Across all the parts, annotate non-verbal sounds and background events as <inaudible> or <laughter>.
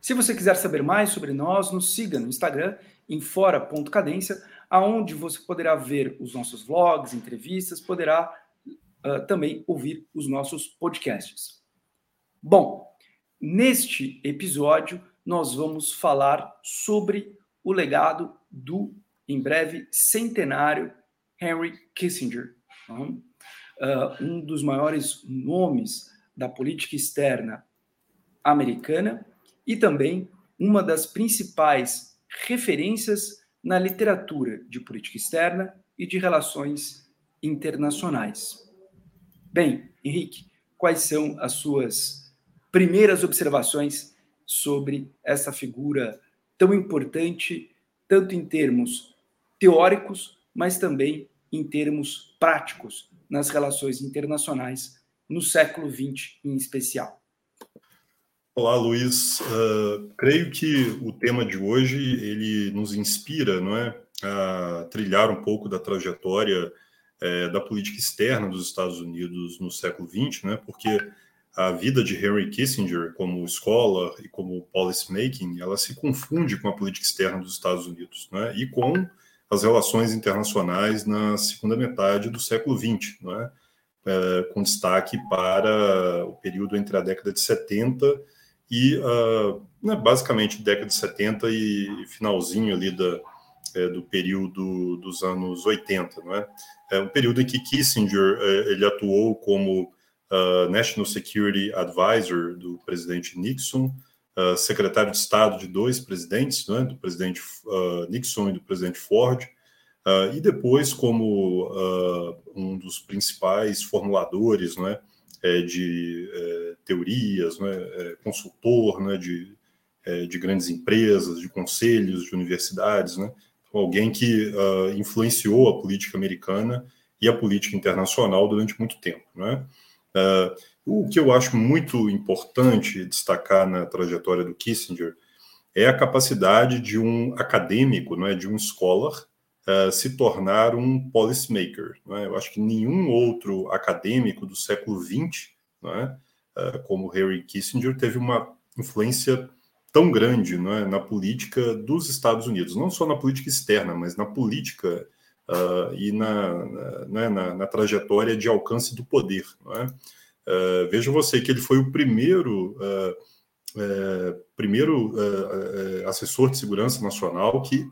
Se você quiser saber mais sobre nós, nos siga no Instagram em fora.cadência, aonde você poderá ver os nossos vlogs, entrevistas, poderá uh, também ouvir os nossos podcasts. Bom, neste episódio nós vamos falar sobre o legado do, em breve, centenário Henry Kissinger, uh, um dos maiores nomes da política externa americana e também uma das principais referências na literatura de política externa e de relações internacionais. Bem, Henrique, quais são as suas primeiras observações sobre essa figura tão importante, tanto em termos teóricos, mas também em termos práticos nas relações internacionais no século XX em especial? Olá, Luiz. Uh, creio que o tema de hoje ele nos inspira, não é, a trilhar um pouco da trajetória é, da política externa dos Estados Unidos no século XX, né? Porque a vida de Henry Kissinger como scholar e como policymaking, ela se confunde com a política externa dos Estados Unidos, né? E com as relações internacionais na segunda metade do século XX, não é? É, com destaque para o período entre a década de 70 e uh, né, basicamente década de 70 e finalzinho ali da, é, do período dos anos 80, não é? É um período em que Kissinger é, ele atuou como uh, National Security Advisor do presidente Nixon, uh, secretário de Estado de dois presidentes, não é? do presidente Nixon e do presidente Ford, e depois como um dos principais formuladores, não é? É, de é, teorias, né, é, consultor né, de, é, de grandes empresas, de conselhos, de universidades, né, então, alguém que uh, influenciou a política americana e a política internacional durante muito tempo. Né? Uh, o que eu acho muito importante destacar na trajetória do Kissinger é a capacidade de um acadêmico, não é, de um scholar, uh, se tornar um policymaker. É? Eu acho que nenhum outro acadêmico do século XX, é? uh, como Harry Kissinger, teve uma influência tão grande é? na política dos Estados Unidos, não só na política externa, mas na política uh, e na, na, na, na, trajetória de alcance do poder. Uh, veja você que ele foi o primeiro, uh, uh, primeiro assessor de segurança nacional que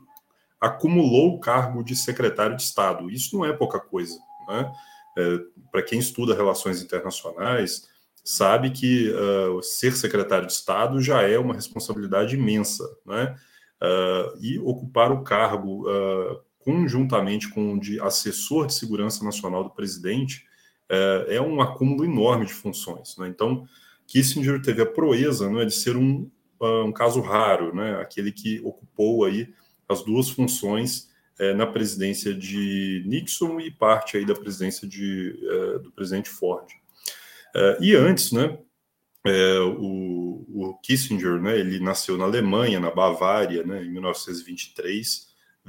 acumulou o cargo de secretário de Estado. Isso não é pouca coisa. Né? É, Para quem estuda relações internacionais, sabe que uh, ser secretário de Estado já é uma responsabilidade imensa. Né? Uh, e ocupar o cargo uh, conjuntamente com o de assessor de segurança nacional do presidente é um acúmulo enorme de funções. Né? Então, Kissinger teve a proeza né, de ser um, um caso raro, né? aquele que ocupou aí as duas funções é, na presidência de Nixon e parte aí da presidência de, é, do presidente Ford. É, e antes, né, é, o, o, Kissinger, né, ele nasceu na Alemanha, na Bavária, né, em 1923,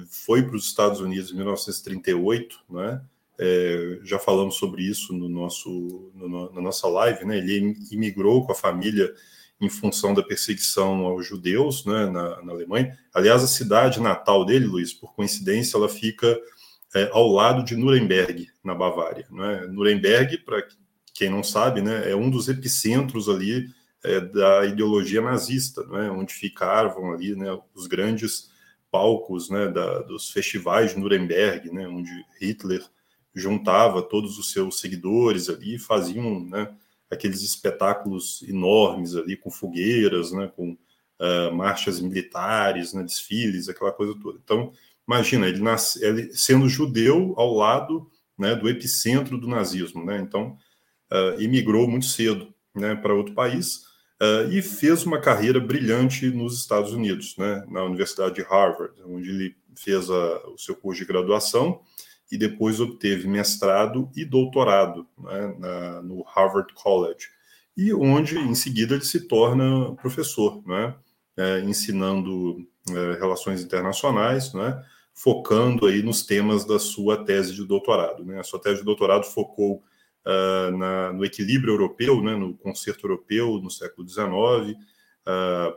foi para os Estados Unidos em 1938, né, é, já falamos sobre isso no nosso, no, na nossa live, né, ele imigrou com a família em função da perseguição aos judeus né, na, na, Alemanha. Aliás, a cidade natal dele, Luiz, por coincidência, ela fica é, ao lado de Nuremberg, na Bavária. Né? Nuremberg, para quem não sabe, né, é um dos epicentros ali é, da ideologia nazista, né, onde ficavam ali né, os grandes palcos né, da, dos festivais de Nuremberg, né, onde Hitler juntava todos os seus seguidores ali, faziam né, aqueles espetáculos enormes ali, com fogueiras, né, com uh, marchas militares, né, desfiles, aquela coisa toda. Então, imagina, ele, nasce, ele sendo judeu ao lado né, do epicentro do nazismo, né, então uh, emigrou muito cedo né, para outro país, uh, e fez uma carreira brilhante nos Estados Unidos, né, na Universidade de Harvard, onde ele fez a, o seu curso de graduação e depois obteve mestrado e doutorado né, na, no Harvard College, e onde em seguida ele se torna professor, né, é, ensinando é, relações internacionais, né, focando aí nos temas da sua tese de doutorado. Né. A sua tese de doutorado focou uh, na, no equilíbrio europeu, né, no concerto europeu no século XIX, uh,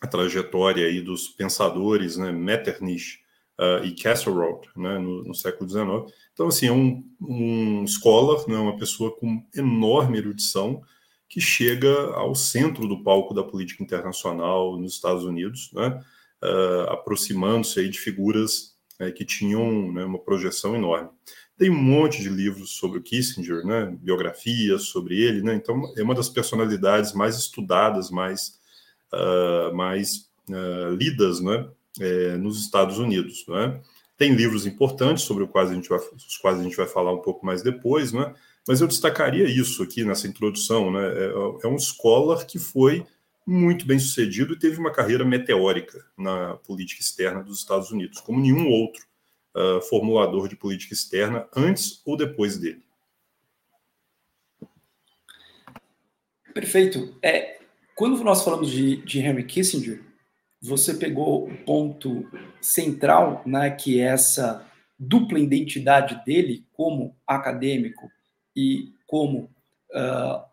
a trajetória aí dos pensadores, né, Metternich uh, e Castleraut, né, no, no, século XIX. Então, assim, é um, um scholar, né, uma pessoa com enorme erudição, que chega ao centro do palco da política internacional nos Estados Unidos, né, uh, aproximando-se aí de figuras uh, que tinham né, uma projeção enorme. Tem um monte de livros sobre o Kissinger, né, biografias sobre ele, né, então é uma das personalidades mais estudadas, mais, uh, mais uh, lidas né, é, nos Estados Unidos. Né. Tem livros importantes sobre os quais, a gente vai, os quais a gente vai falar um pouco mais depois, né, mas eu destacaria isso aqui nessa introdução. Né, é, é um scholar que foi muito bem sucedido e teve uma carreira meteórica na política externa dos Estados Unidos, como nenhum outro uh, formulador de política externa antes ou depois dele. Perfeito. É, quando nós falamos de, de Henry Kissinger, você pegou o ponto central, né, que é essa dupla identidade dele como acadêmico e como uh,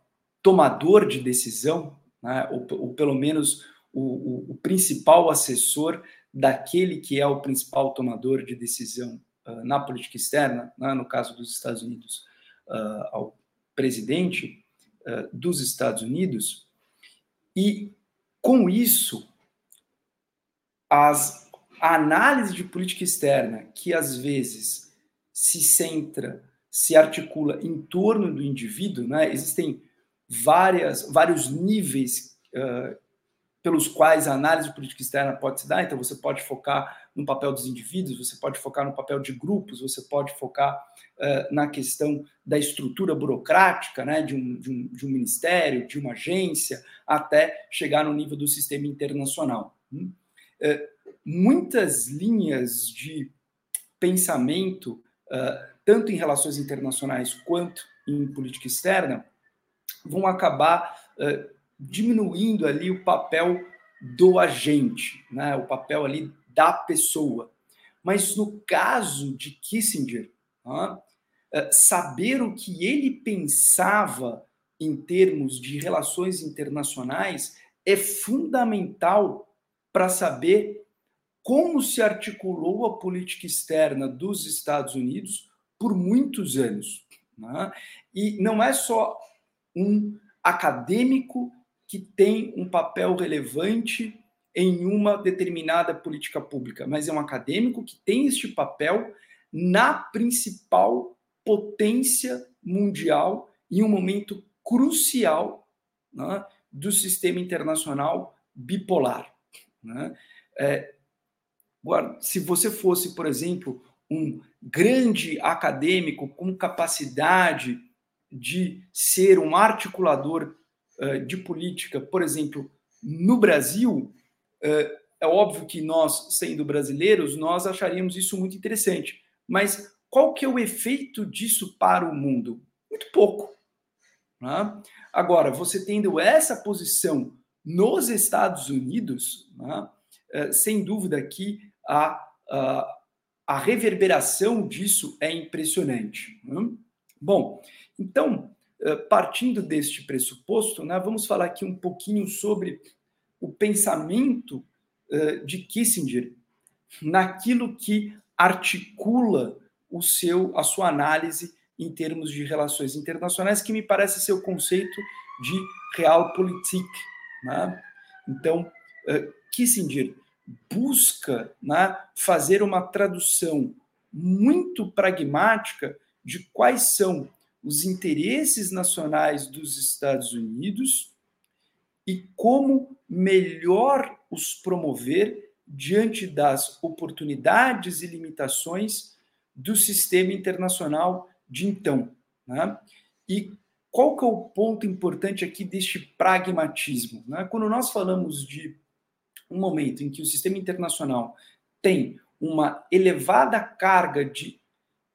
tomador de decisão, né, ou, ou, pelo menos o, o, o principal assessor daquele que é o principal tomador de decisão uh, na política externa, né, no caso dos Estados Unidos, uh, ao presidente dos Estados Unidos, e com isso, as, a análise de política externa, que às vezes se centra, se articula em torno do indivíduo, né, existem várias, vários níveis uh, pelos quais a análise política externa pode se dar. Então, você pode focar no papel dos indivíduos, você pode focar no papel de grupos, você pode focar uh, na questão da estrutura burocrática né, de, um, de, um, de um ministério, de uma agência, até chegar no nível do sistema internacional. Uh, muitas linhas de pensamento, uh, tanto em relações internacionais quanto em política externa, vão acabar diminuindo ali o papel do agente, né? o papel ali da pessoa. Mas no caso de Kissinger, saber o que ele pensava em termos de relações internacionais é fundamental para saber como se articulou a política externa dos Estados Unidos por muitos anos. Né? E não é só um acadêmico que tem um papel relevante em uma determinada política pública, mas é um acadêmico que tem este papel na principal potência mundial em um momento crucial né, do sistema internacional bipolar. Né? É, se você fosse, por exemplo, um grande acadêmico com capacidade de ser um articulador uh, de política, por exemplo, no Brasil, uh, é óbvio que nós, sendo brasileiros, nós acharíamos isso muito interessante. Mas qual que é o efeito disso para o mundo? Muito pouco. Né? Agora, você tendo essa posição nos Estados Unidos, né, uh, sem dúvida que a, a, a reverberação disso é impressionante. Né? Bom, então, eh, partindo deste pressuposto, né, vamos falar aqui um pouquinho sobre o pensamento eh, de Kissinger naquilo que articula o seu, a sua análise em termos de relações internacionais, que me parece ser o conceito de realpolitik. Né? Então, eh, Kissinger busca né, fazer uma tradução muito pragmática de quais são os interesses nacionais dos Estados Unidos e como melhor os promover diante das oportunidades e limitações do sistema internacional de então. Né? E qual que é o ponto importante aqui deste pragmatismo? Né? Quando nós falamos de um momento em que o sistema internacional tem uma elevada carga de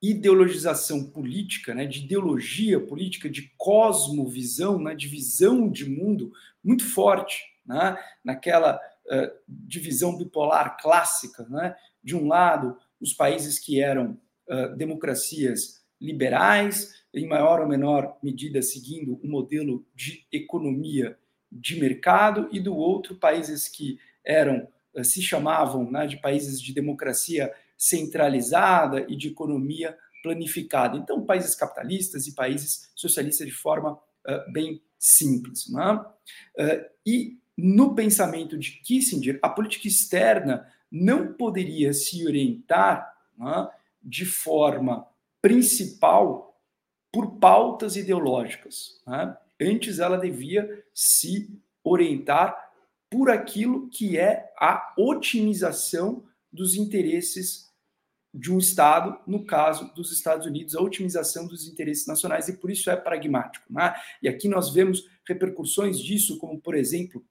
ideologização política, né, de ideologia política, de cosmovisão, né, de visão de mundo muito forte, né, naquela uh, divisão bipolar clássica, né, de um lado os países que eram uh, democracias liberais, em maior ou menor medida seguindo um modelo de economia de mercado, e do outro países que eram uh, se chamavam né, de países de democracia centralizada e de economia planificada. Então, países capitalistas e países socialistas de forma uh, bem simples. Né? Uh, e no pensamento de Kissinger, a política externa não poderia se orientar né, de forma principal por pautas ideológicas. Né? Antes, ela devia se orientar por aquilo que é a otimização dos interesses de um Estado, no caso dos Estados Unidos, a otimização dos interesses nacionais, e por isso é pragmático. Né? E aqui nós vemos repercussões disso, como, por exemplo,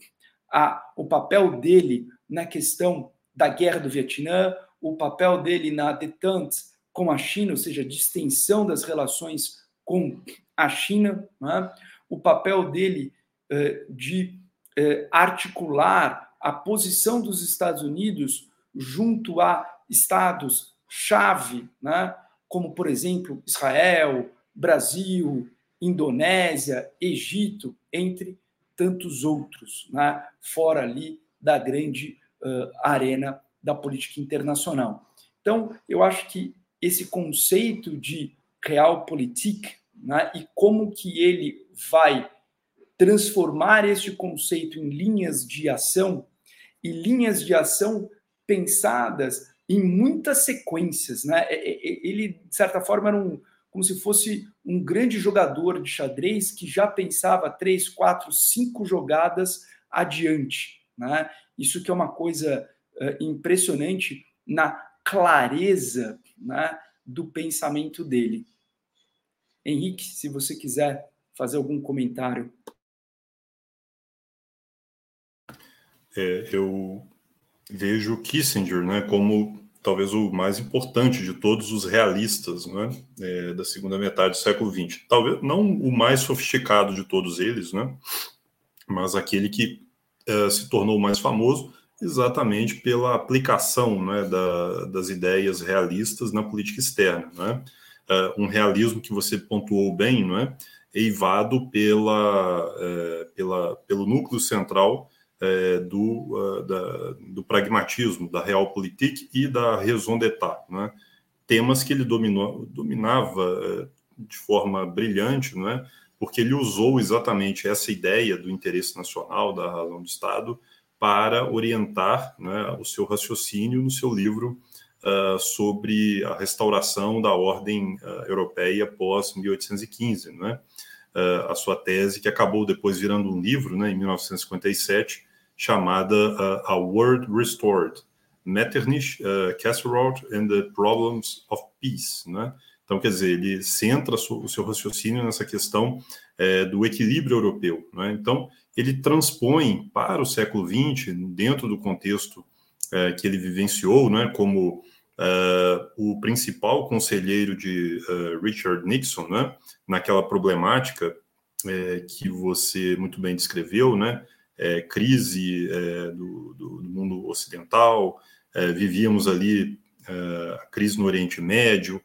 a, o papel dele na questão da guerra do Vietnã, o papel dele na detente com a China, ou seja, a distensão das relações com a China, né? o papel dele eh, de eh, articular a posição dos Estados Unidos junto a estados chave, né? como, por exemplo, Israel, Brasil, Indonésia, Egito, entre tantos outros, né? fora ali da grande uh, arena da política internacional. Então, eu acho que esse conceito de realpolitik né? e como que ele vai transformar este conceito em linhas de ação e linhas de ação pensadas em muitas sequências, né? Ele, de certa forma, era um, como se fosse um grande jogador de xadrez que já pensava três, quatro, cinco jogadas adiante, né? Isso que é uma coisa uh, impressionante na clareza, né, do pensamento dele. Henrique, se você quiser fazer algum comentário. É, eu vejo Kissinger né, como talvez o mais importante de todos os realistas né, é, da segunda metade do século XX. Talvez não o mais sofisticado de todos eles, né, mas aquele que é, se tornou mais famoso exatamente pela aplicação né, da, das ideias realistas na política externa. Né? É, um realismo que você pontuou bem, não é? eivado pela, é, pela, pelo núcleo central é, do, uh, da, do pragmatismo, da realpolitik e da raison d'etat, né? temas que ele dominou, dominava uh, de forma brilhante, né? porque ele usou exatamente essa ideia do interesse nacional, da razão do Estado, para orientar né, o seu raciocínio no seu livro uh, sobre a restauração da ordem europeia pós 1815, né? a sua tese que acabou depois virando um livro, né, em 1957, chamada uh, A World Restored, Metternich, uh, Kasserot and the Problems of Peace, né? Então, quer dizer, ele centra o seu raciocínio nessa questão é, do equilíbrio europeu. Né? Então, ele transpõe para o século XX, dentro do contexto é, que ele vivenciou, né, como é, o principal conselheiro de uh, Richard Nixon, né, naquela problemática é, que você muito bem descreveu, né, é, crise é, do, do, do, mundo ocidental, é, vivíamos ali é, a crise no Oriente Médio,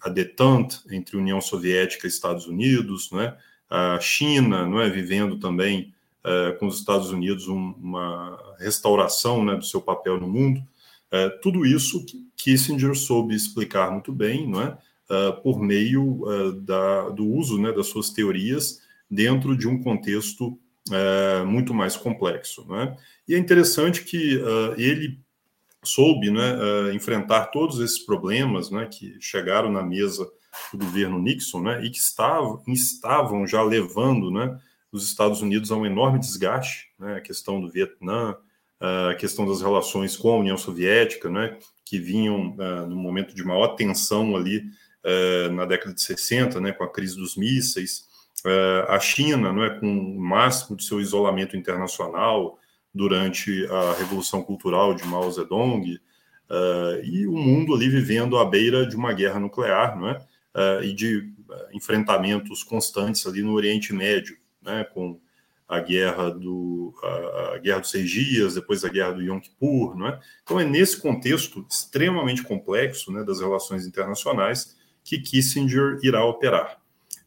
a detente entre União Soviética e Estados Unidos, né? A China não é, vivendo também é, com os Estados Unidos um, uma restauração né, do seu papel no mundo. É, tudo isso Kissinger soube explicar muito bem, não é? por meio da, do uso né, das suas teorias dentro de um contexto é, muito mais complexo. Né? E é interessante que ele soube né, enfrentar todos esses problemas né, que chegaram na mesa do governo Nixon né, e que estavam, estavam já levando né, os Estados Unidos a um enorme desgaste, né, a questão do Vietnã, a questão das relações com a União Soviética, né, que vinham uh, no momento de maior tensão ali uh, na década de 60, né, com a crise dos mísseis, é, a China, não é, com o máximo do seu isolamento internacional durante a Revolução Cultural de Mao Zedong, uh, e o mundo ali vivendo à beira de uma guerra nuclear, não é? Uh, e de enfrentamentos constantes ali no Oriente Médio, né, com a guerra do a, a, guerra dos seis dias, depois a guerra do Yom Kippur, não é? Então é nesse contexto extremamente complexo, né, das relações internacionais que Kissinger irá operar.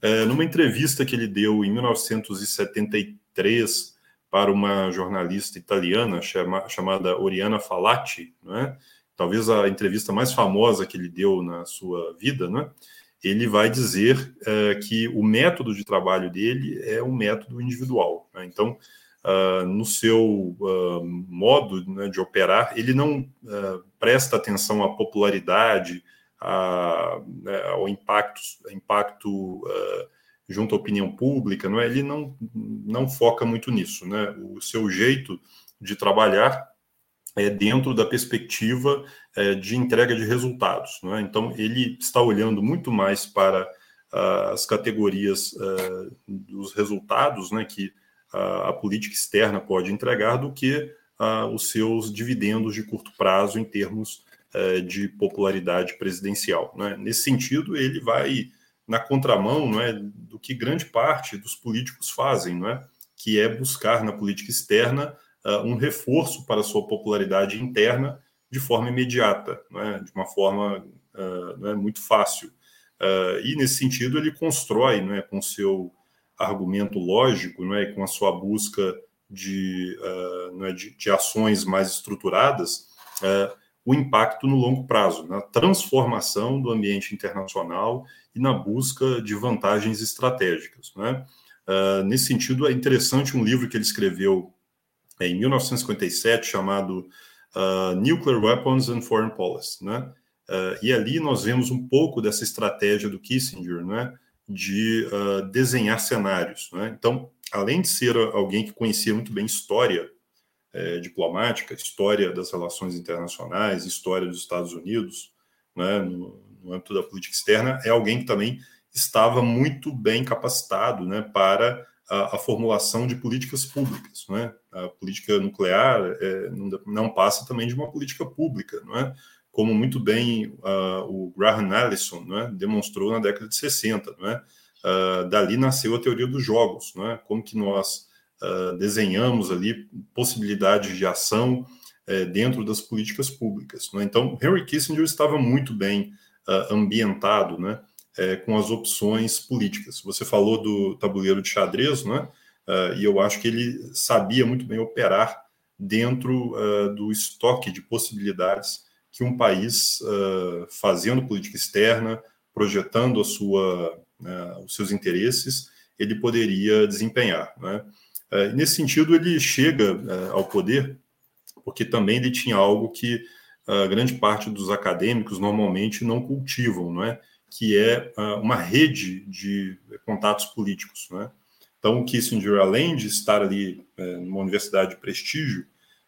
É, numa entrevista que ele deu em 1973 para uma jornalista italiana chama, chamada Oriana Falati, não é? talvez a entrevista mais famosa que ele deu na sua vida, né? Ele vai dizer é, que o método de trabalho dele é um método individual. Né? Então, uh, no seu uh, modo né, de operar, ele não uh, presta atenção à popularidade, a, né, ao impacto, impacto junto à opinião pública, não é? ele não, não foca muito nisso. Né? O seu jeito de trabalhar é, dentro da perspectiva é, de entrega de resultados. É? Então, ele está olhando muito mais para uh, as categorias uh, dos resultados né, que uh, a política externa pode entregar do que os seus dividendos de curto prazo em termos eh, de popularidade presidencial. É? Nesse sentido, ele vai na contramão é, do que grande parte dos políticos fazem, é? que é buscar na política externa uh, um reforço para sua popularidade interna de forma imediata, né, de uma forma uh, né, muito fácil. Uh, e, nesse sentido, ele constrói, né, com seu argumento lógico né, e com a sua busca de, né, de, de, ações mais estruturadas, o impacto no longo prazo, na transformação do ambiente internacional e na busca de vantagens estratégicas. Né? nesse sentido, é interessante um livro que ele escreveu em 1957 chamado uh, Nuclear Weapons and Foreign Policy, né? Uh, e ali nós vemos um pouco dessa estratégia do Kissinger, né, de uh, desenhar cenários. Né? Então, além de ser alguém que conhecia muito bem história eh, diplomática, história das relações internacionais, história dos Estados Unidos, né, no, no âmbito da política externa, é alguém que também estava muito bem capacitado né, para a, a, formulação de políticas públicas. Não é? A política nuclear é, não, não, passa também de uma política pública, não é? como muito bem uh, o Graham Allison não é? demonstrou na década de 60. Não é? Uh, dali nasceu a teoria dos jogos, não é? como que nós uh, desenhamos ali possibilidades de ação é, dentro das políticas públicas. Não é? Então, Henry Kissinger estava muito bem ambientado, né? É, com as opções políticas. Você falou do tabuleiro de xadrez, né? Uh, e eu acho que ele sabia muito bem operar dentro uh, do estoque de possibilidades que um país, uh, fazendo política externa, projetando sua, os seus interesses, ele poderia desempenhar. Né? nesse sentido, ele chega ao poder porque também ele tinha algo que grande parte dos acadêmicos normalmente não cultivam, não é? Que é uh, uma rede de contatos políticos. Né? Então, o Kissinger, além de estar ali é, numa universidade de prestígio,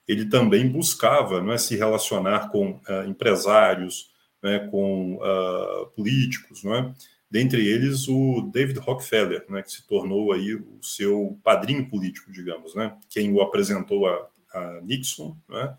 ele também buscava né, se relacionar com uh, empresários, né, com uh, políticos, né? dentre eles o David Rockefeller, né, que se tornou aí o seu padrinho político, digamos, né? quem o apresentou a, a Nixon, né?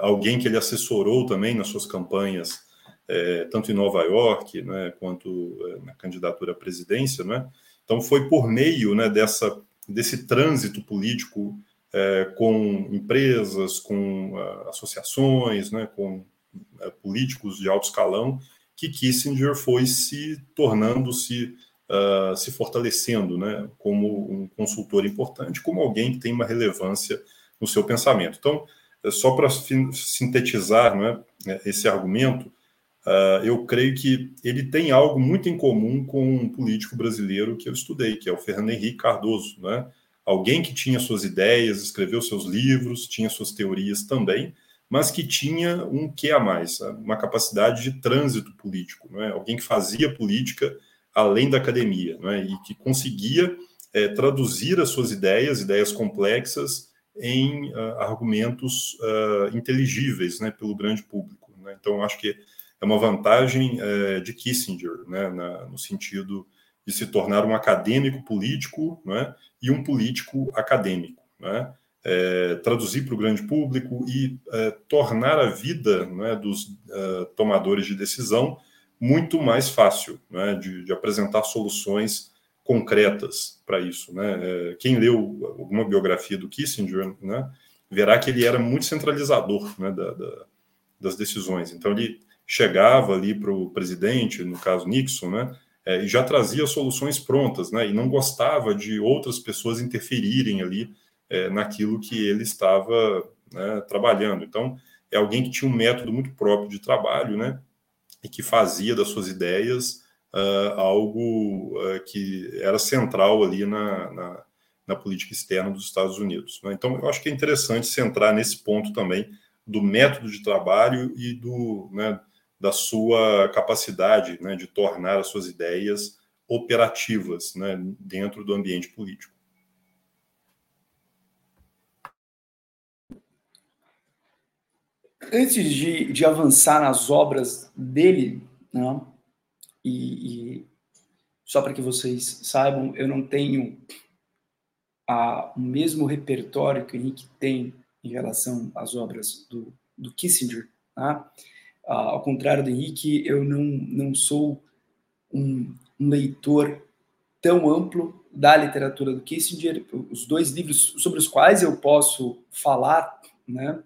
alguém que ele assessorou também nas suas campanhas é, tanto em Nova York né, quanto é, na candidatura à presidência. Né? Então, foi por meio né, dessa, desse trânsito político é, com empresas, com uh, associações, né, com uh, políticos de alto escalão, que Kissinger foi se tornando-se, uh, se fortalecendo né, como um consultor importante, como alguém que tem uma relevância no seu pensamento. Então, só para sintetizar né, esse argumento, Uh, eu creio que ele tem algo muito em comum com um político brasileiro que eu estudei, que é o Fernando Henrique Cardoso, né? Alguém que tinha suas ideias, escreveu seus livros, tinha suas teorias também, mas que tinha um que a mais, uma capacidade de trânsito político, não é? Alguém que fazia política além da academia, não é? E que conseguia é, traduzir as suas ideias, ideias complexas, em uh, argumentos uh, inteligíveis, né, pelo grande público. Né? Então, acho que é uma vantagem é, de Kissinger, né, na, no sentido de se tornar um acadêmico político né, e um político acadêmico. Né? É, traduzir para o grande público e é, tornar a vida né, dos tomadores de decisão muito mais fácil, né, de, de, apresentar soluções concretas para isso. Né? Quem leu alguma biografia do Kissinger né, verá que ele era muito centralizador né, da, da, das decisões. Então, ele chegava ali para o presidente, no caso Nixon, né, é, e já trazia soluções prontas, né, e não gostava de outras pessoas interferirem ali é, naquilo que ele estava né, trabalhando. Então, é alguém que tinha um método muito próprio de trabalho, né, e que fazia das suas ideias uh, algo uh, que era central ali na, na, na, política externa dos Estados Unidos. Né? Então, eu acho que é interessante centrar nesse ponto também do método de trabalho e do, né, da sua capacidade né, de tornar as suas ideias operativas né, dentro do ambiente político. Antes de, de avançar nas obras dele, né, e, e só para que vocês saibam, eu não tenho a, o mesmo repertório que o Henrique tem em relação às obras do, do Kissinger. Tá? Ah, ao contrário do Henrique, eu não, não sou um, um, leitor tão amplo da literatura do Kissinger. Os dois livros sobre os quais eu posso falar né,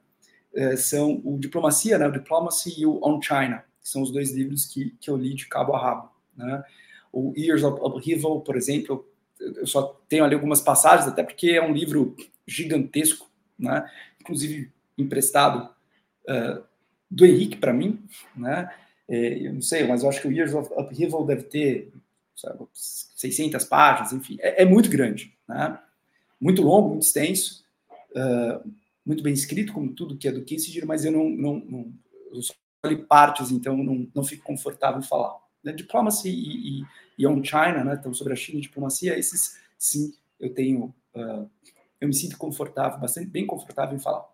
eh, são o Diplomacia, né, o Diplomacy e o On China, que são os dois livros que, que eu li de cabo a rabo. Né? O Years of Upheaval, por exemplo, eu só tenho ali algumas passagens, até porque é um livro gigantesco, né? inclusive emprestado uh, do Henrique para mim, né? É, eu não sei, mas eu acho que o Years of Upheaval deve ter sabe, 600 páginas, enfim, é, é, muito grande, né? Muito longo, muito extenso, uh, muito bem escrito, como tudo que é do Kissinger, mas eu não, não, não eu só li partes, então não, não fico confortável em falar. Né? Diplomacy e, e, e On China, né? Então, sobre a China e diplomacia, esses sim eu tenho, uh, eu me sinto confortável, bastante bem confortável em falar.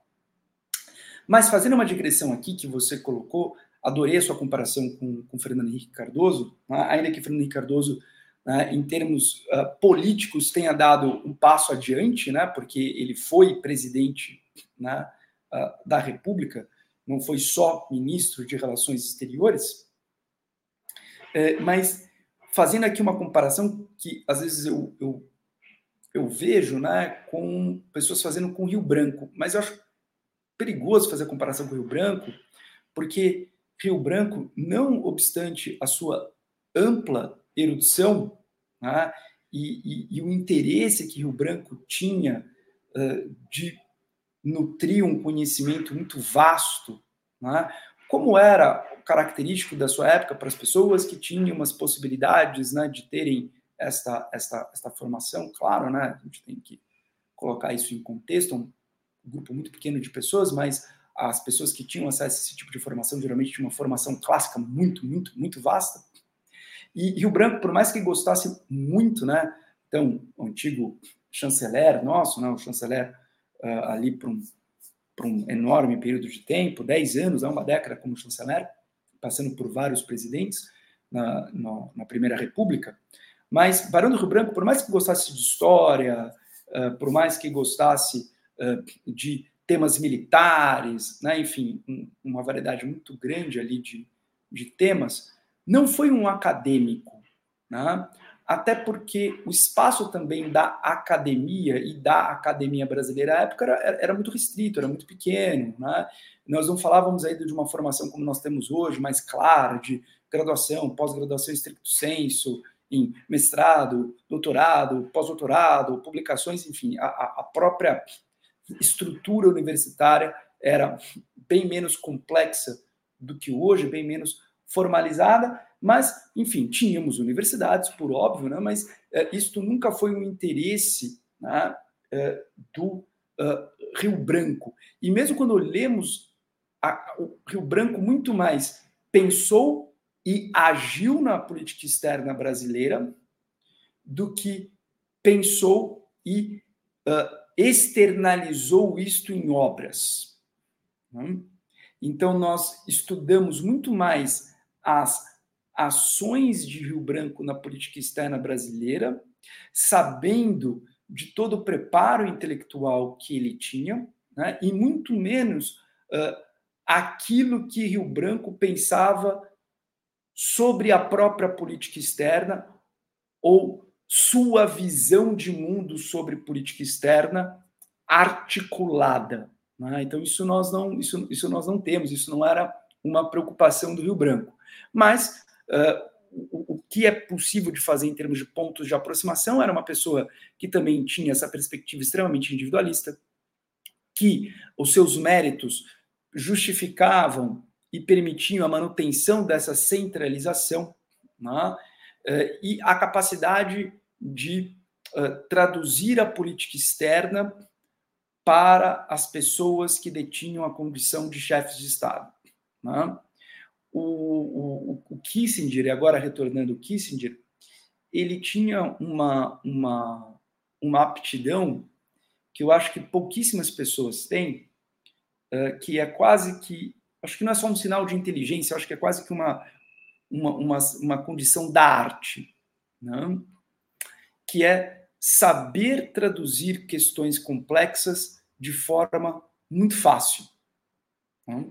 Mas fazendo uma digressão aqui que você colocou, adorei a sua comparação com, com Fernando Henrique Cardoso, né? ainda que Fernando Henrique Cardoso, né, em termos uh, políticos, tenha dado um passo adiante, né, porque ele foi presidente né, uh, da República, não foi só ministro de Relações Exteriores, é, mas fazendo aqui uma comparação que às vezes eu, eu, eu vejo né, com pessoas fazendo com Rio Branco, mas eu acho perigoso fazer comparação com o Rio Branco, porque Rio Branco, não obstante a sua ampla erudição né, e, e, e, o interesse que Rio Branco tinha uh, de nutrir um conhecimento muito vasto, né, como era característico da sua época para as pessoas que tinham umas possibilidades né, de terem esta, esta, esta formação, claro, né, a gente tem que colocar isso em contexto, um grupo muito pequeno de pessoas, mas as pessoas que tinham acesso a esse tipo de formação geralmente tinham uma formação clássica muito, muito, muito vasta. E Rio Branco, por mais que gostasse muito, né? Então, o antigo chanceler nosso, né, o chanceler uh, ali para um, um enorme período de tempo, 10 anos, é uma década como chanceler, passando por vários presidentes na, na, na Primeira República. Mas Barão do Rio Branco, por mais que gostasse de história, uh, por mais que gostasse de temas militares, né? enfim, uma variedade muito grande ali de, de temas, não foi um acadêmico, né? até porque o espaço também da academia e da academia brasileira à época era, era muito restrito, era muito pequeno. Né? Nós não falávamos aí de uma formação como nós temos hoje, mais clara, de graduação, pós-graduação estricto senso, em mestrado, doutorado, pós-doutorado, publicações, enfim, a, a própria estrutura universitária era bem menos complexa do que hoje, bem menos formalizada, mas, enfim, tínhamos universidades, por óbvio, né? mas é, isto nunca foi um interesse né, é, do uh, Rio Branco. E mesmo quando lemos a, o Rio Branco muito mais pensou e agiu na política externa brasileira do que pensou e uh, externalizou isto em obras. Né? Então, nós estudamos muito mais as ações de Rio Branco na política externa brasileira, sabendo de todo o preparo intelectual que ele tinha, né, e muito menos uh, aquilo que Rio Branco pensava sobre a própria política externa ou sua visão de mundo sobre política externa articulada. Né? Então isso nós não isso, isso nós não temos, isso não era uma preocupação do Rio Branco. Mas uh, o, o, que é possível de fazer em termos de pontos de aproximação era uma pessoa que também tinha essa perspectiva extremamente individualista, que os seus méritos justificavam e permitiam a manutenção dessa centralização né? uh, e a capacidade de uh, traduzir a política externa para as pessoas que detinham a condição de chefes de Estado. Né? O, o, o Kissinger, agora retornando o Kissinger, ele tinha uma, uma, uma aptidão que eu acho que pouquíssimas pessoas têm, uh, que é quase que, acho que não é só um sinal de inteligência, acho que é quase que uma, uma, uma, uma condição da arte, né? Que é saber traduzir questões complexas de forma muito fácil. Né?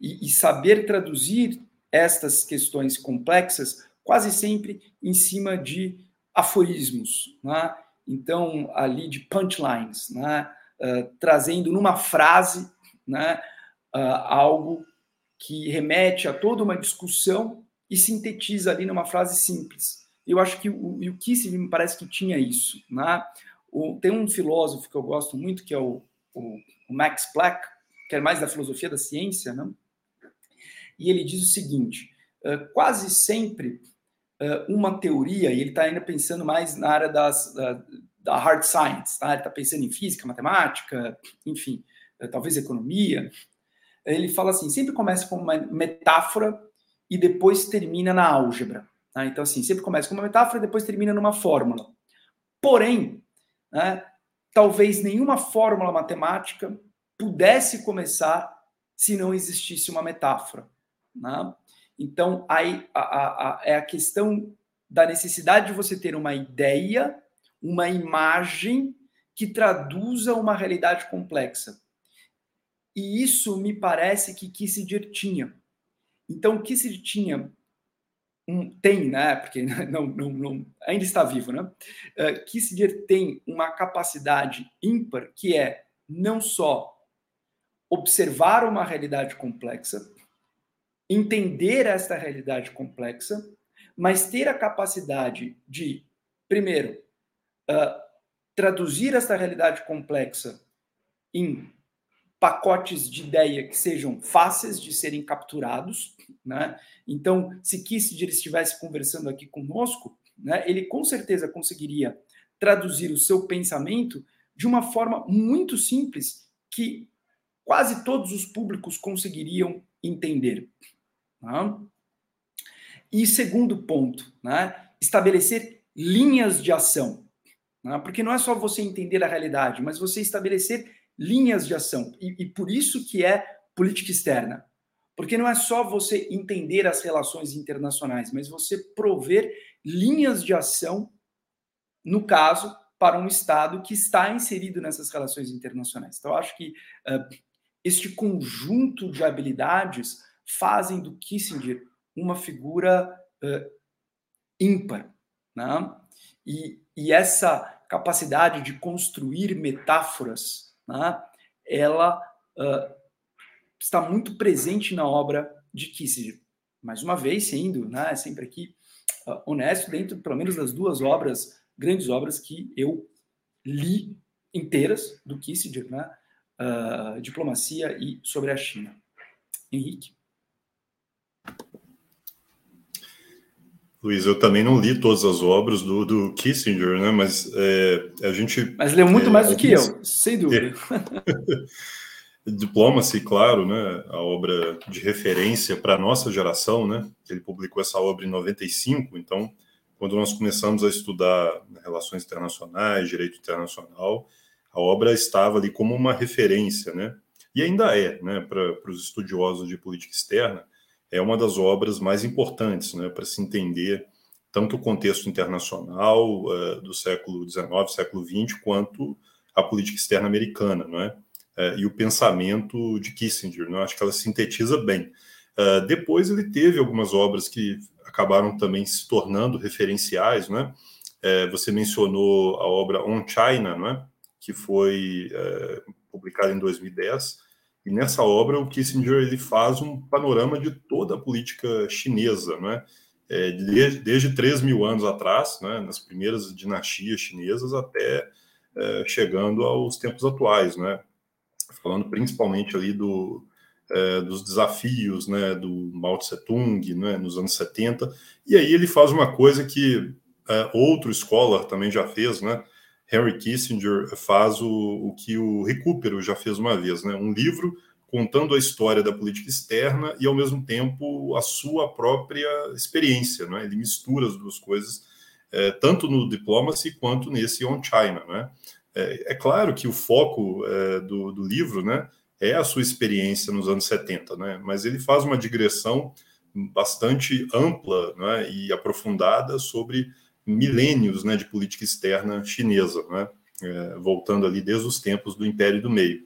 E, e saber traduzir estas questões complexas quase sempre em cima de aforismos, né? então ali de punchlines, né? Uh, trazendo numa frase né? Uh, algo que remete a toda uma discussão e sintetiza ali numa frase simples. Eu acho que o, o Kissinger me parece que tinha isso. Né? O, tem um filósofo que eu gosto muito, que é o, o, Max Planck, que é mais da filosofia da ciência, né? e ele diz o seguinte: uh, quase sempre uh, uma teoria, e ele está ainda pensando mais na área das, da, da hard science, tá? ele está pensando em física, matemática, enfim, uh, talvez economia. Ele fala assim: sempre começa com uma metáfora e depois termina na álgebra. Tá? Então, assim, sempre começa com uma metáfora e depois termina numa fórmula. Porém, né, talvez nenhuma fórmula matemática pudesse começar se não existisse uma metáfora. Né? Então, aí a, a, a, é a questão da necessidade de você ter uma ideia, uma imagem que traduza uma realidade complexa. E isso me parece que Kissinger tinha. Então, Kissinger tinha um, tem, né? Porque <laughs> não, não, não, ainda está vivo, né? Uh, Kissinger tem uma capacidade ímpar que é não só observar uma realidade complexa, entender esta realidade complexa, mas ter a capacidade de, primeiro, uh, traduzir esta realidade complexa em pacotes de ideia que sejam fáceis de serem capturados, né? Então, se Kissinger estivesse conversando aqui conosco, né, ele com certeza conseguiria traduzir o seu pensamento de uma forma muito simples que quase todos os públicos conseguiriam entender. Né? E segundo ponto, né, estabelecer linhas de ação. Né? Porque não é só você entender a realidade, mas você estabelecer linhas de ação. E, e por isso que é política externa. Porque não é só você entender as relações internacionais, mas você prover linhas de ação, no caso, para um Estado que está inserido nessas relações internacionais. Então, acho que uh, este conjunto de habilidades fazem do Kissinger uma figura uh, ímpar. Né? E, e essa capacidade de construir metáforas né, ela uh, está muito presente na obra de Kissinger. Mais uma vez, sendo né, sempre aqui uh, honesto, dentro pelo menos das duas obras, grandes obras que eu li inteiras do Kissinger, né, uh, Diplomacia e sobre a China. Henrique. Luiz, eu também não li todas as obras do, do Kissinger, né? Mas é, a gente. Mas leu muito é, mais do que eu, sem dúvida. <laughs> <laughs> Diplomacy, claro, né? A obra de referência para a nossa geração, né? Ele publicou essa obra em 95, então, quando nós começamos a estudar relações internacionais, direito internacional, a obra estava ali como uma referência, né? E ainda é, né? Para os estudiosos de política externa é uma das obras mais importantes né, para se entender tanto o contexto internacional uh, do século XIX, século XX, quanto a política externa americana, não é? Uh, e o pensamento de Kissinger, não é? acho que ela sintetiza bem. Uh, depois ele teve algumas obras que acabaram também se tornando referenciais, não é? você mencionou a obra On China, não é? que foi publicada em 2010, e nessa obra o Kissinger ele faz um panorama de toda a política chinesa, não é? é desde, desde 3 mil anos atrás, né, nas primeiras dinastias chinesas, até é, chegando aos tempos atuais, né? Falando principalmente ali do, é, dos desafios, né, do Mao Tse Tung, né, nos anos 70. E aí ele faz uma coisa que é, outro scholar também já fez, né? Henry Kissinger faz o, o que o Recupero já fez uma vez, né? Um livro contando a história da política externa e, ao mesmo tempo, a sua própria experiência, né? Ele mistura as duas coisas, é, tanto no Diplomacy quanto nesse On China, né? É, é claro que o foco é, do, do, livro, né, é a sua experiência nos anos 70, né? Mas ele faz uma digressão bastante ampla né, e aprofundada sobre milênios né, de política externa chinesa, né, é, voltando ali desde os tempos do Império do Meio.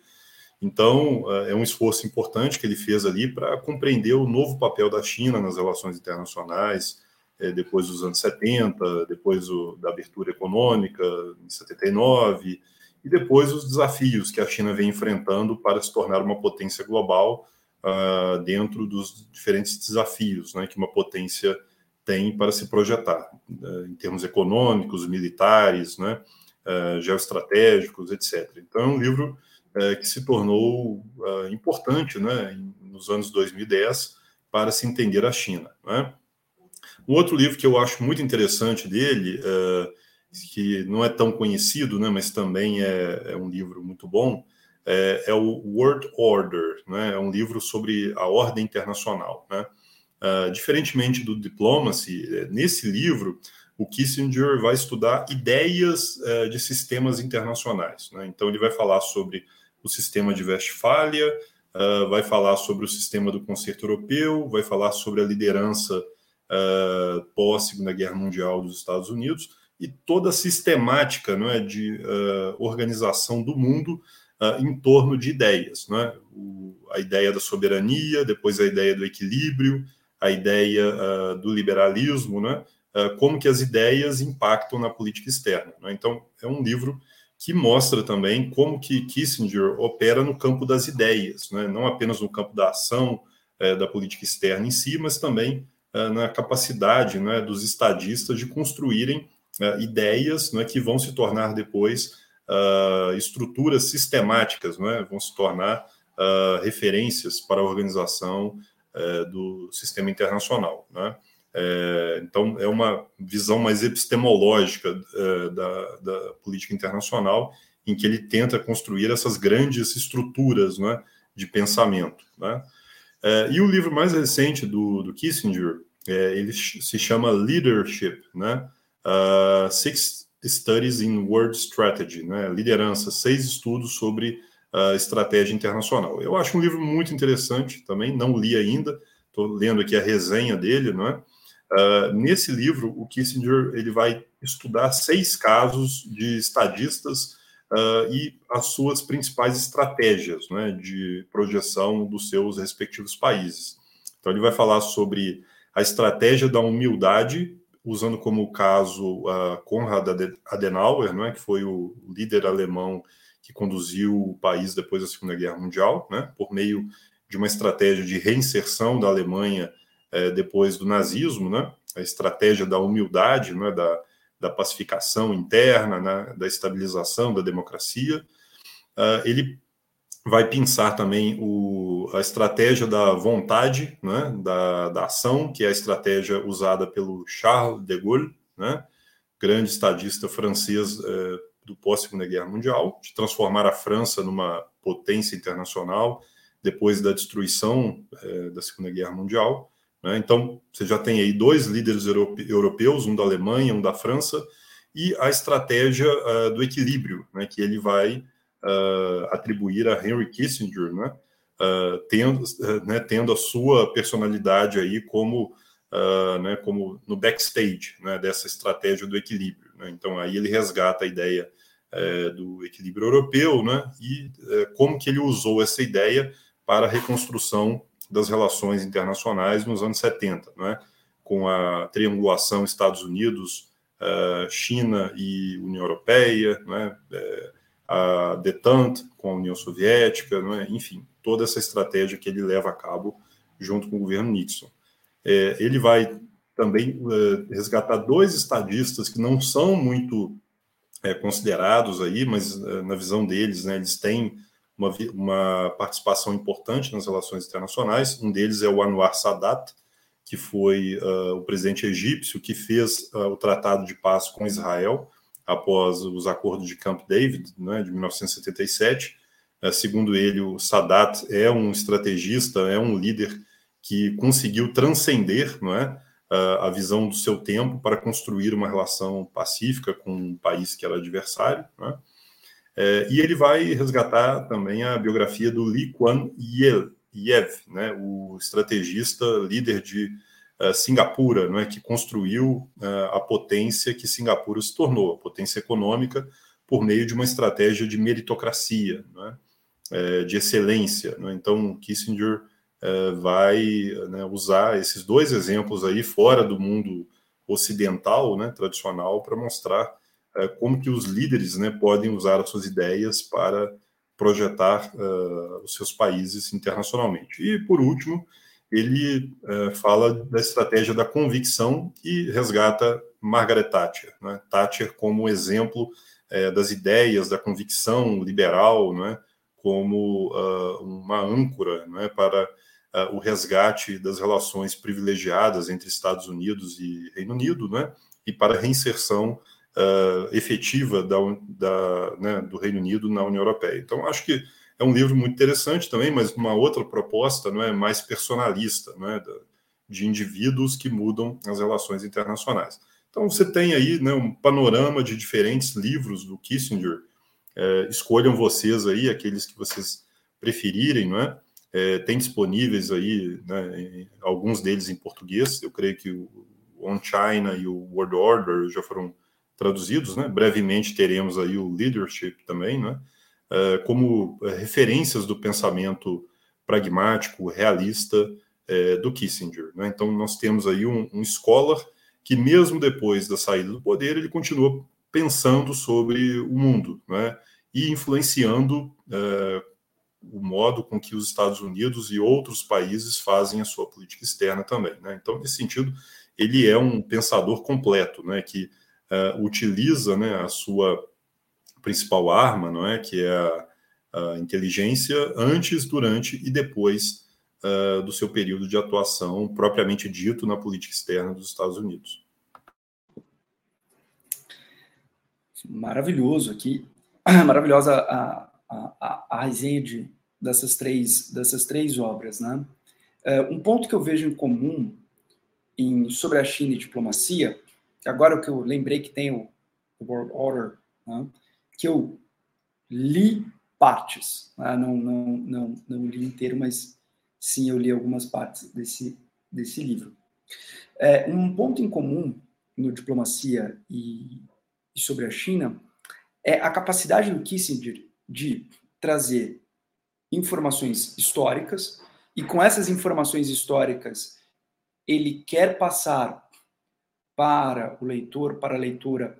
Então, é, é um esforço importante que ele fez ali para compreender o novo papel da China nas relações internacionais, é, depois dos anos 70, depois o, da abertura econômica, em 79, e depois os desafios que a China vem enfrentando para se tornar uma potência global uh, dentro dos diferentes desafios né, que uma potência tem para se projetar, né, em termos econômicos, militares, né, uh, geoestratégicos, etc. Então, é um livro uh, que se tornou uh, importante né, nos anos 2010 para se entender a China. Né? Um outro livro que eu acho muito interessante dele, que não é tão conhecido, né, mas também é, é um livro muito bom, é, é, o World Order, né, é um livro sobre a ordem internacional. Né? Uh, diferentemente do Diplomacy, eh, nesse livro, o Kissinger vai estudar ideias uh, de sistemas internacionais. Né? Então, ele vai falar sobre o sistema de Westfália, uh, vai falar sobre o sistema do concerto europeu, vai falar sobre a liderança pós-Segunda Guerra Mundial dos Estados Unidos e toda a sistemática não é, de organização do mundo em torno de ideias. Não é? O, a ideia da soberania, depois a ideia do equilíbrio, a ideia uh, do liberalismo, né? Uh, como que as ideias impactam na política externa. Né? Então, é um livro que mostra também como que Kissinger opera no campo das ideias, né? não apenas no campo da ação uh, da política externa em si, mas também na capacidade né, dos estadistas de construírem ideias né, que vão se tornar depois estruturas sistemáticas, né, vão se tornar referências para a organização do sistema internacional. Né? É, então, é uma visão mais epistemológica da, da, política internacional, em que ele tenta construir essas grandes estruturas né, de pensamento. É, e o livro mais recente do, do Kissinger, é, ele se chama Leadership, né? Uh, Six Studies in World Strategy, né? liderança, seis estudos sobre uh, estratégia internacional. Eu acho um livro muito interessante também, não li ainda, estou lendo aqui a resenha dele, não é? Uh, nesse livro, o Kissinger ele vai estudar seis casos de estadistas uh, e as suas principais estratégias né, de projeção dos seus respectivos países. Então, ele vai falar sobre a estratégia da humildade, usando como caso uh, Konrad Adenauer, não é, que foi o líder alemão que conduziu o país depois da Segunda Guerra Mundial, né, por meio de uma estratégia de reinserção da Alemanha eh, depois do nazismo, né, a estratégia da humildade, né, da, da pacificação interna, né, da estabilização da democracia. Uh, ele vai pensar também o, a estratégia da vontade, né, da, da ação, que é a estratégia usada pelo Charles de Gaulle, né, grande estadista francês eh, do pós-Segunda Guerra Mundial, de transformar a França numa potência internacional depois da destruição é, da Segunda Guerra Mundial. Né? Então, você já tem aí dois líderes europeus, um da Alemanha, um da França, e a estratégia uh, do equilíbrio, né, que ele vai uh, atribuir a Henry Kissinger, né, uh, tendo, né, tendo a sua personalidade aí como, né, como no backstage né, dessa estratégia do equilíbrio. Né? Então aí ele resgata a ideia do equilíbrio europeu né, e como que ele usou essa ideia para a reconstrução das relações internacionais nos anos 70, né, com a triangulação Estados Unidos, uh, China e União Europeia, né, a detente com a União Soviética, né, enfim, toda essa estratégia que ele leva a cabo junto com o governo Nixon. É, ele vai também resgatar dois estadistas que não são muito considerados aí, mas na visão deles, né, eles têm uma, uma, participação importante nas relações internacionais. Um deles é o Anwar Sadat, que foi uh, o presidente egípcio que fez o tratado de paz com Israel após os acordos de Camp David, né, de 1977. É, segundo ele, o Sadat é um estrategista, é um líder que conseguiu transcender não é, a visão do seu tempo para construir uma relação pacífica com um país que era adversário. É? É, e ele vai resgatar também a biografia do Lee Kuan Yew, né, o estrategista líder de uh, Singapura, não é, que construiu uh, a potência que Singapura se tornou, a potência econômica, por meio de uma estratégia de meritocracia. Não é? de excelência. Né? Então, Kissinger é, vai né, usar esses dois exemplos aí fora do mundo ocidental, né, tradicional, para mostrar como que os líderes né, podem usar as suas ideias para projetar uh, os seus países internacionalmente. E, por último, ele uh, fala da estratégia da convicção e resgata Margaret Thatcher. Né? Thatcher como exemplo uh, das ideias da convicção liberal, né? como uma âncora né, para o resgate das relações privilegiadas entre Estados Unidos e Reino Unido, né, e para a reinserção uh, efetiva da, da, né, do Reino Unido na União Europeia. Então, acho que é um livro muito interessante também, mas uma outra proposta não é mais personalista, não é, de indivíduos que mudam as relações internacionais. Então, você tem aí né, um panorama de diferentes livros do Kissinger, é, escolham vocês aí, aqueles que vocês preferirem, não é? é tem disponíveis aí, né, alguns deles em português, eu creio que o On China e o World Order já foram traduzidos, né? Brevemente teremos aí o Leadership também, né? É, como referências do pensamento pragmático, realista é, do Kissinger. Né? Então, nós temos aí um, um scholar que, mesmo depois da saída do poder, ele continua pensando sobre o mundo, né? e influenciando uh, o modo com que os Estados Unidos e outros países fazem a sua política externa também. Né? Então, nesse sentido, ele é um pensador completo, né? que uh, utiliza né, a sua principal arma, não é? que é a, a inteligência, antes, durante e depois uh, do seu período de atuação propriamente dito na política externa dos Estados Unidos. maravilhoso aqui, <clears throat> maravilhosa a, a, a, resenha de, dessas, três, dessas três obras. Né? É, um ponto que eu vejo em comum em, sobre a China e diplomacia, agora que eu lembrei que tem o, World Order, né? que eu li partes, né? não, não, não, não li inteiro, mas sim eu li algumas partes desse, desse livro. É, um ponto em comum no diplomacia e e sobre a China é a capacidade do Kissinger de trazer informações históricas e com essas informações históricas ele quer passar para o leitor, para a leitora,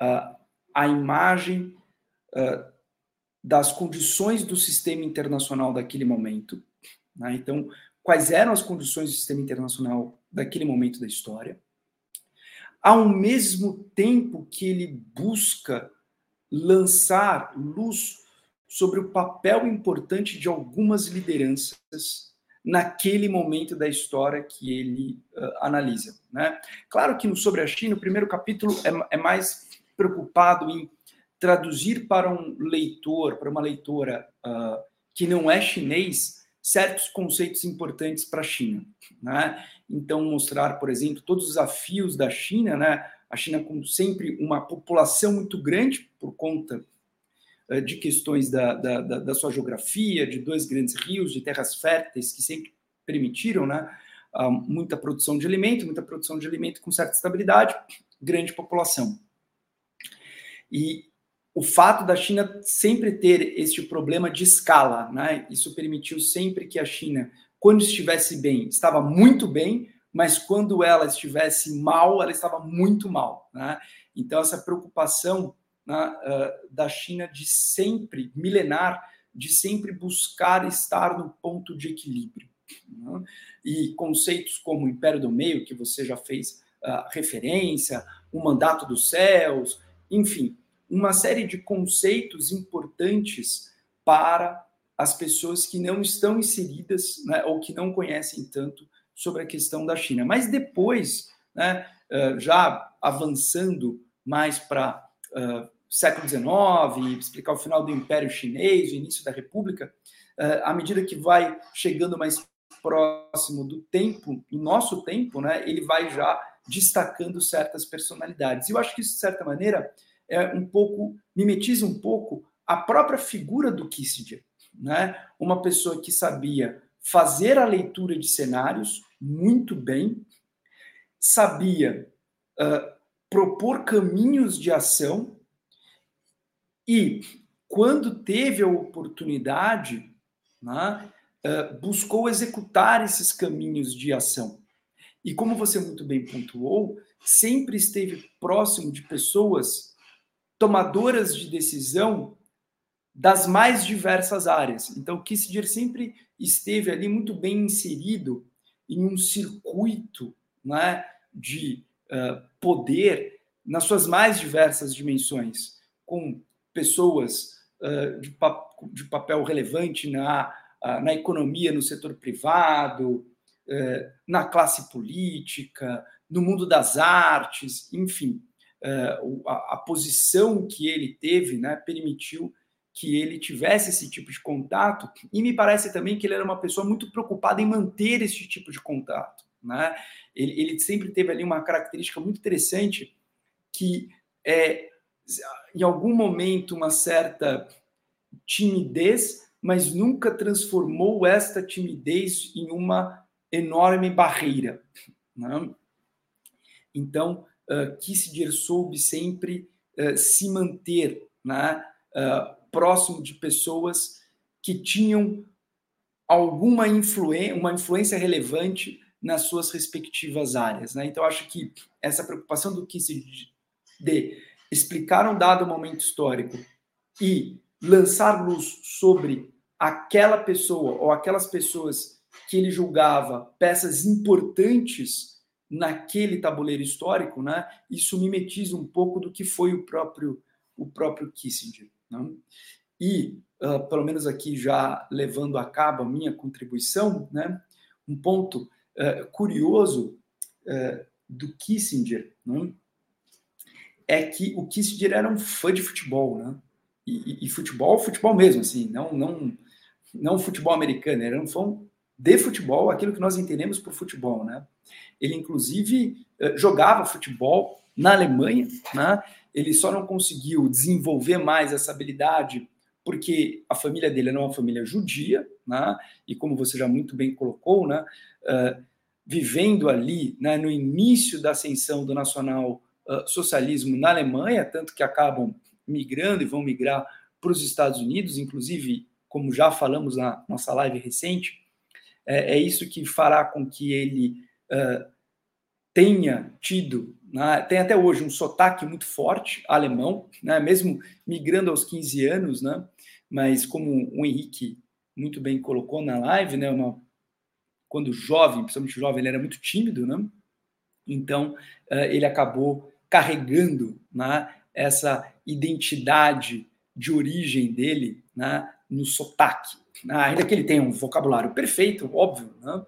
uh, a imagem uh, das condições do sistema internacional daquele momento. Né? Então, quais eram as condições do sistema internacional daquele momento da história? ao mesmo tempo que ele busca lançar luz sobre o papel importante de algumas lideranças naquele momento da história que ele uh, analisa. Né? Claro que no Sobre a China, o primeiro capítulo é, é mais preocupado em traduzir para um leitor, para uma leitora uh, que não é chinês, certos conceitos importantes para a China. Né? então mostrar, por exemplo, todos os desafios da China, né? A China com sempre uma população muito grande por conta de questões da, da, da, sua geografia, de dois grandes rios, de terras férteis que sempre permitiram né, muita produção de alimento, muita produção de alimento com certa estabilidade, grande população. E o fato da China sempre ter este problema de escala, né, isso permitiu sempre que a China, quando estivesse bem, estava muito bem, mas quando ela estivesse mal, ela estava muito mal. Né? Então, essa preocupação né, uh, da China de sempre, milenar, de sempre buscar estar no ponto de equilíbrio. Né? E conceitos como o Império do Meio, que você já fez uh, referência, o Mandato dos Céus, enfim, uma série de conceitos importantes para as pessoas que não estão inseridas né, ou que não conhecem tanto sobre a questão da China. Mas depois, né, uh, já avançando mais para século XIX, explicar o final do Império Chinês, o início da República, uh, à medida que vai chegando mais próximo do tempo, do nosso tempo, né, ele vai já destacando certas personalidades. E eu acho que isso, de certa maneira, é um pouco, mimetiza um pouco a própria figura do Kissinger. Né? Uma pessoa que sabia fazer a leitura de cenários muito bem, sabia uh, propor caminhos de ação e, quando teve a oportunidade, né, uh, buscou executar esses caminhos de ação. E como você muito bem pontuou, sempre esteve próximo de pessoas tomadoras de decisão das mais diversas áreas. Então, Kissinger sempre esteve ali muito bem inserido em um circuito né, de uh, poder nas suas mais diversas dimensões, com pessoas uh, de, pa de, papel relevante na, uh, na economia, no setor privado, na classe política, no mundo das artes, enfim. A, a, posição que ele teve né, permitiu que ele tivesse esse tipo de contato, e me parece também que ele era uma pessoa muito preocupada em manter esse tipo de contato. Né? Ele, ele sempre teve ali uma característica muito interessante, que é, em algum momento, uma certa timidez, mas nunca transformou esta timidez em uma enorme barreira. Né? Então, uh, Kissinger soube sempre uh, se manter né, uh, próximo de pessoas que tinham alguma influência, uma influência relevante nas suas respectivas áreas. Né? Então, acho que essa preocupação do Kissinger de explicar um dado momento histórico e lançar luz sobre aquela pessoa ou aquelas pessoas que ele julgava peças importantes naquele tabuleiro histórico, né? Isso mimetiza um pouco do que foi o próprio o próprio Kissinger. Né? E, uh, pelo menos aqui já levando a cabo a minha contribuição, né, um ponto uh, curioso uh, do Kissinger né, é que o Kissinger era um fã de futebol, né? E, e, e, futebol, futebol mesmo, assim, não, não, não futebol americano, era um fã de futebol, aquilo que nós entendemos por futebol, né? Ele, inclusive, jogava futebol na Alemanha, né? ele só não conseguiu desenvolver mais essa habilidade porque a família dele era uma família judia, né? e como você já muito bem colocou, né? Uh, vivendo ali né, no início da ascensão do nacional uh, socialismo na Alemanha, tanto que acabam migrando e vão migrar para os Estados Unidos, inclusive, como já falamos na nossa live recente, é, é isso que fará com que ele uh, tenha tido né, tem até hoje um sotaque muito forte alemão, né, mesmo migrando aos 15 anos, né, mas como o Henrique muito bem colocou na live, né, uma, quando jovem, principalmente jovem, ele era muito tímido, né, então uh, ele acabou carregando né, essa identidade de origem dele né, no sotaque, né, ainda que ele tenha um vocabulário perfeito, óbvio, né,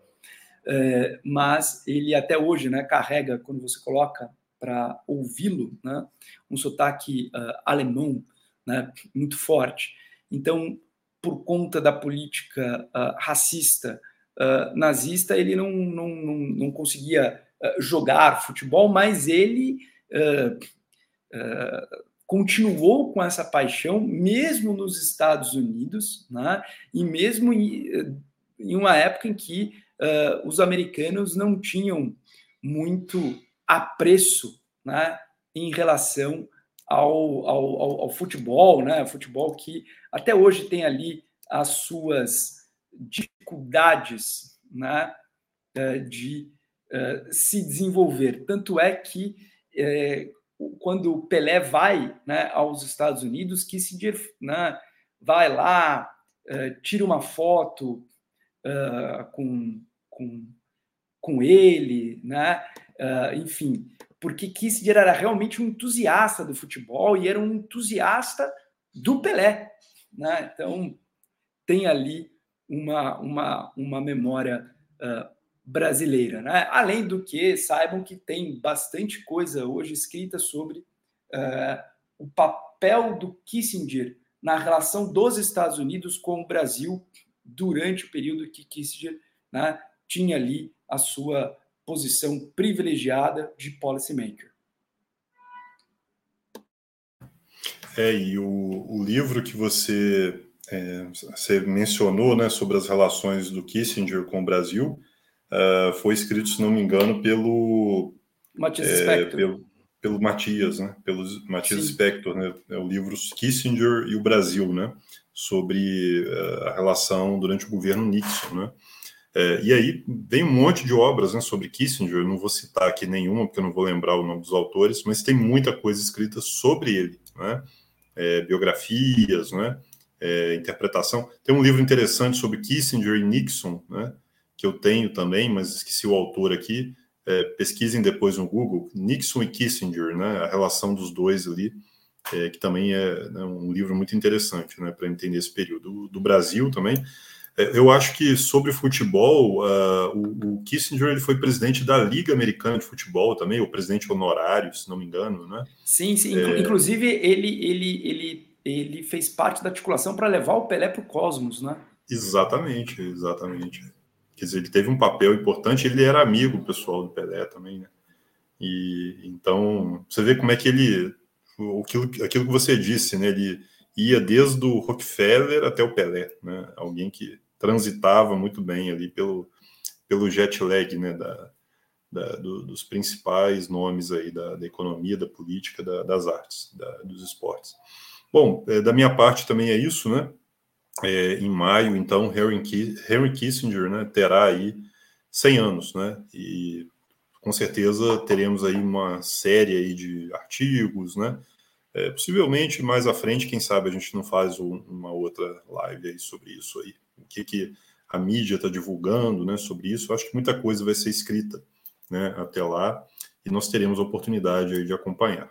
é, mas ele até hoje né, carrega, quando você coloca para ouvi-lo, né, um sotaque uh, alemão né, muito forte. Então, por conta da política uh, racista uh, nazista, ele não, não, não, não conseguia jogar futebol, mas ele continuou com essa paixão, mesmo nos Estados Unidos, né? e mesmo em, em uma época em que uh, os americanos não tinham muito apreço né? em relação ao, ao, ao, ao futebol, né? futebol que até hoje tem ali as suas dificuldades né? De uh, se desenvolver. Tanto é que eh, quando Pelé vai né, aos Estados Unidos, Kissinger né, vai lá, uh, tira uma foto uh, com, com, com ele, né? Uh, enfim, porque Kissinger era realmente um entusiasta do futebol e era um entusiasta do Pelé. Né? Então, tem ali uma, uma, uma memória brasileira. Né? Além do que, saibam que tem bastante coisa hoje escrita sobre uh, o papel do Kissinger na relação dos Estados Unidos com o Brasil durante o período que Kissinger né, tinha ali a sua posição privilegiada de policymaker. É, e o, o livro que você, é, você mencionou né, sobre as relações do Kissinger com o Brasil uh, foi escrito, se não me engano, pelo Matias é, Spector. Pelo, pelo Matias, né? Pelo Matias Sim. Spector, né? É o livro Kissinger e o Brasil, né? Sobre uh, a relação durante o governo Nixon, né? É, e aí vem um monte de obras né, sobre Kissinger, eu não vou citar aqui nenhuma, porque eu não vou lembrar o nome dos autores, mas tem muita coisa escrita sobre ele, né? É, biografias, né? É, interpretação. Tem um livro interessante sobre Kissinger e Nixon, né? Que eu tenho também, mas esqueci o autor aqui. É, pesquisem depois no Google, Nixon e Kissinger, né, a relação dos dois ali, é, que também é né, um livro muito interessante né, para entender esse período. Do, Brasil também. É, eu acho que sobre futebol, uh, o, o, Kissinger ele foi presidente da Liga Americana de Futebol também, o presidente honorário, se não me engano, né? Sim, sim. É. Inclusive, ele, ele, ele, ele fez parte da articulação para levar o Pelé para o Cosmos, né? Exatamente, exatamente. Quer dizer, ele teve um papel importante, ele era amigo pessoal do Pelé também, né? E então, você vê como é que ele aquilo, aquilo que você disse, né? Ele ia desde o Rockefeller até o Pelé, né? Alguém que transitava muito bem ali pelo, pelo jet lag, né? Da, da do, dos principais nomes aí da, da economia, da política, da, das artes, dos esportes. Bom, é, da minha parte também é isso, né? É, em maio, então, Henry, Kissinger né, terá aí 100 anos, né? E com certeza teremos aí uma série aí de artigos, né? É, possivelmente mais à frente, quem sabe a gente não faz um, uma outra live aí sobre isso aí. O que, que a mídia está divulgando, né? Sobre isso, acho que muita coisa vai ser escrita, né? Até lá e nós teremos a oportunidade aí de acompanhar.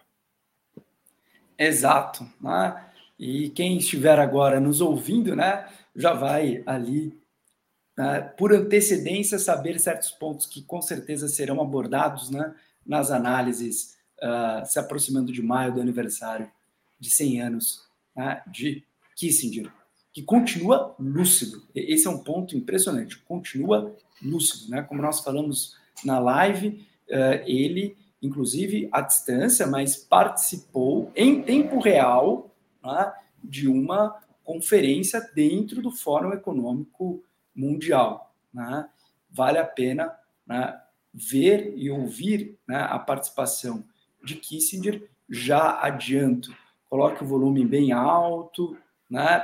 Exato, né? E quem estiver agora nos ouvindo, né, já vai ali, né, por antecedência, saber certos pontos que com certeza serão abordados né, nas análises, uh, se aproximando de maio do aniversário de 100 anos né, de Kissinger, que continua lúcido. Esse é um ponto impressionante, continua lúcido. Né? Como nós falamos na live, uh, ele, inclusive à distância, mas participou em tempo real né, de uma conferência dentro do Fórum Econômico Mundial. Né? Vale a pena né, ver e ouvir né, a participação de Kissinger. Já adianto, coloque o volume bem alto, né,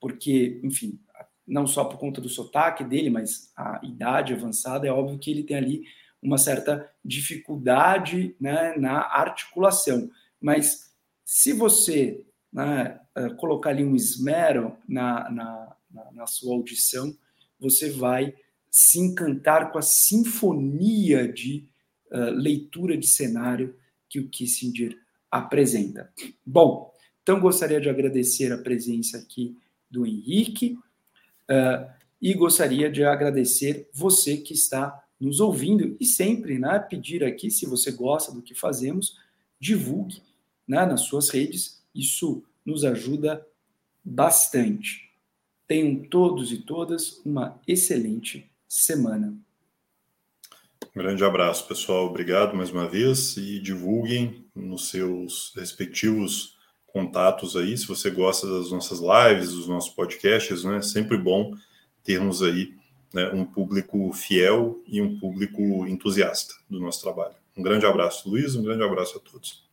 porque, enfim, não só por conta do sotaque dele, mas a idade avançada, é óbvio que ele tem ali uma certa dificuldade né, na articulação. Mas se você né, uh, colocar ali um esmero na, na, na, na sua audição, você vai se encantar com a sinfonia de uh, leitura de cenário que o Kissinger apresenta. Bom, então gostaria de agradecer a presença aqui do Henrique uh, e gostaria de agradecer você que está nos ouvindo e sempre né, pedir aqui, se você gosta do que fazemos, divulgue né, nas suas redes isso nos ajuda bastante. Tenham todos e todas uma excelente semana. Um grande abraço, pessoal. Obrigado mais uma vez e divulguem nos seus respectivos contatos aí, se você gosta das nossas lives, dos nossos podcasts, né? É sempre bom termos aí né, um público fiel e um público entusiasta do nosso trabalho. Um grande abraço, Luiz, um grande abraço a todos.